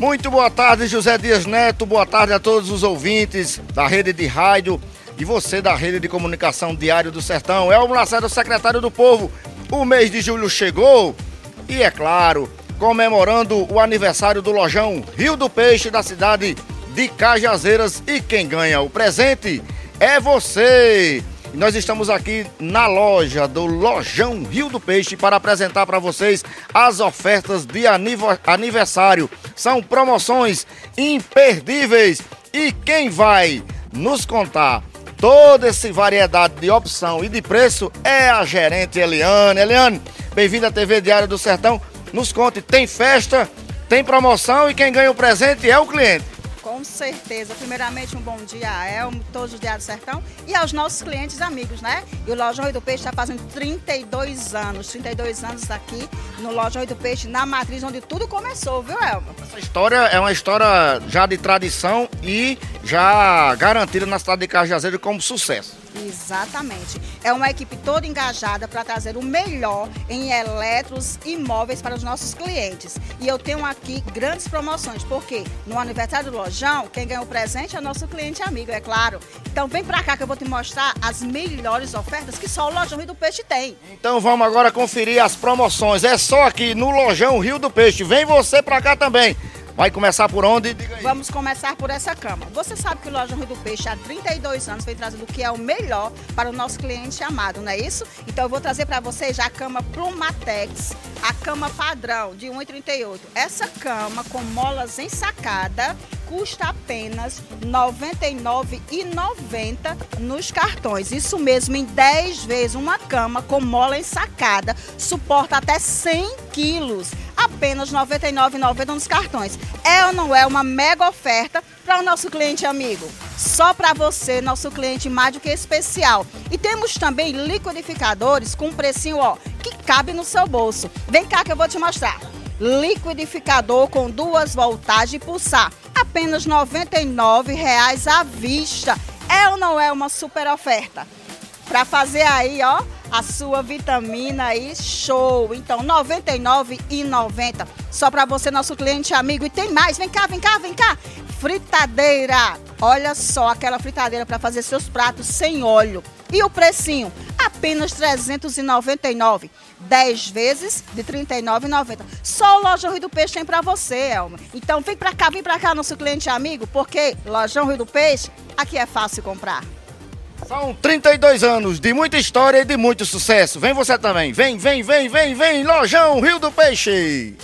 Muito boa tarde, José Dias Neto. Boa tarde a todos os ouvintes da rede de rádio e você da rede de comunicação Diário do Sertão. É o Lacerda, secretário do Povo. O mês de julho chegou e, é claro, comemorando o aniversário do Lojão Rio do Peixe da cidade de Cajazeiras. E quem ganha o presente é você. E nós estamos aqui na loja do Lojão Rio do Peixe para apresentar para vocês as ofertas de aniversário. São promoções imperdíveis. E quem vai nos contar toda essa variedade de opção e de preço é a gerente Eliane. Eliane, bem-vinda à TV Diário do Sertão. Nos conte, tem festa, tem promoção e quem ganha o presente é o cliente. Certeza. Primeiramente, um bom dia a Elmo, todos os Diário do Sertão e aos nossos clientes amigos, né? E o Lojão Rio do Peixe está fazendo 32 anos, 32 anos aqui no Lojão Rio do Peixe, na matriz onde tudo começou, viu, Elmo? Essa história é uma história já de tradição e já garantida na cidade de Cajazeiro como sucesso. Exatamente. É uma equipe toda engajada para trazer o melhor em eletros e móveis para os nossos clientes. E eu tenho aqui grandes promoções, porque no aniversário do Lojão, quem ganha o presente é nosso cliente amigo, é claro. Então vem para cá que eu vou te mostrar as melhores ofertas que só o Lojão Rio do Peixe tem. Então vamos agora conferir as promoções. É só aqui no Lojão Rio do Peixe. Vem você para cá também. Vai começar por onde? Vamos começar por essa cama. Você sabe que o Loja Rui do Peixe há 32 anos vem trazendo o que é o melhor para o nosso cliente amado, não é isso? Então eu vou trazer para vocês a cama Plumatex, a cama padrão de 1,38. Essa cama com molas ensacada custa apenas R$ 99,90 nos cartões. Isso mesmo, em 10 vezes uma cama com mola ensacada, suporta até 100 quilos apenas R$ 99,90 nos cartões. É ou não é uma mega oferta para o nosso cliente amigo? Só para você, nosso cliente mais do que especial. E temos também liquidificadores com um precinho ó, que cabe no seu bolso. Vem cá que eu vou te mostrar. Liquidificador com duas voltagens e pulsar. Apenas R$ 99,00 à vista. É ou não é uma super oferta? Para fazer aí, ó, a sua vitamina aí, show. Então, R$ 99,90. Só para você, nosso cliente amigo. E tem mais, vem cá, vem cá, vem cá. Fritadeira. Olha só, aquela fritadeira para fazer seus pratos sem óleo. E o precinho? Apenas R$ 399. 10 vezes de R$ 39,90. Só o Lojão Rio do Peixe tem para você, Elma. Então vem para cá, vem para cá, nosso cliente amigo, porque Lojão Rio do Peixe, aqui é fácil comprar. São 32 anos de muita história e de muito sucesso. Vem você também. Vem, vem, vem, vem, vem, Lojão Rio do Peixe.